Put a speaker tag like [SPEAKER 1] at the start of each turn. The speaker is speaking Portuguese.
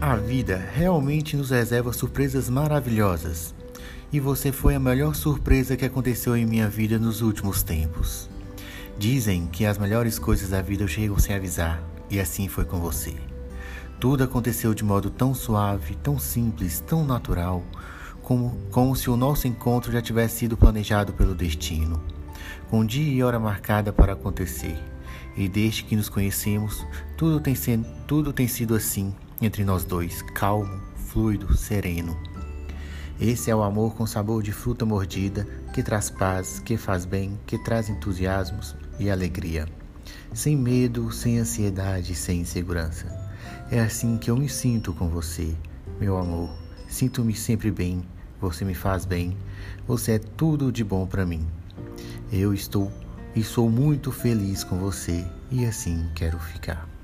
[SPEAKER 1] A vida realmente nos reserva surpresas maravilhosas. E você foi a melhor surpresa que aconteceu em minha vida nos últimos tempos. Dizem que as melhores coisas da vida chegam sem avisar, e assim foi com você. Tudo aconteceu de modo tão suave, tão simples, tão natural, como, como se o nosso encontro já tivesse sido planejado pelo destino, com dia e hora marcada para acontecer. E desde que nos conhecemos, tudo tem, sido, tudo tem sido assim entre nós dois, calmo, fluido, sereno. Esse é o amor com sabor de fruta mordida, que traz paz, que faz bem, que traz entusiasmos e alegria. Sem medo, sem ansiedade, sem insegurança. É assim que eu me sinto com você, meu amor. Sinto-me sempre bem, você me faz bem, você é tudo de bom para mim. Eu estou e sou muito feliz com você e assim quero ficar.